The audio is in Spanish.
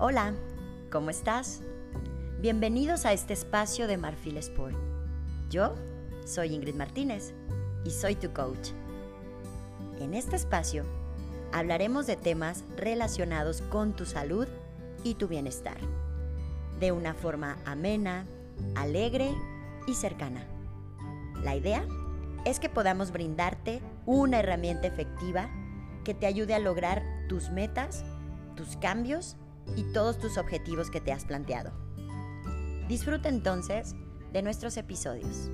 Hola, ¿cómo estás? Bienvenidos a este espacio de Marfil Sport. Yo soy Ingrid Martínez y soy tu coach. En este espacio hablaremos de temas relacionados con tu salud y tu bienestar, de una forma amena, alegre y cercana. La idea es que podamos brindarte una herramienta efectiva que te ayude a lograr tus metas, tus cambios y todos tus objetivos que te has planteado. Disfruta entonces de nuestros episodios.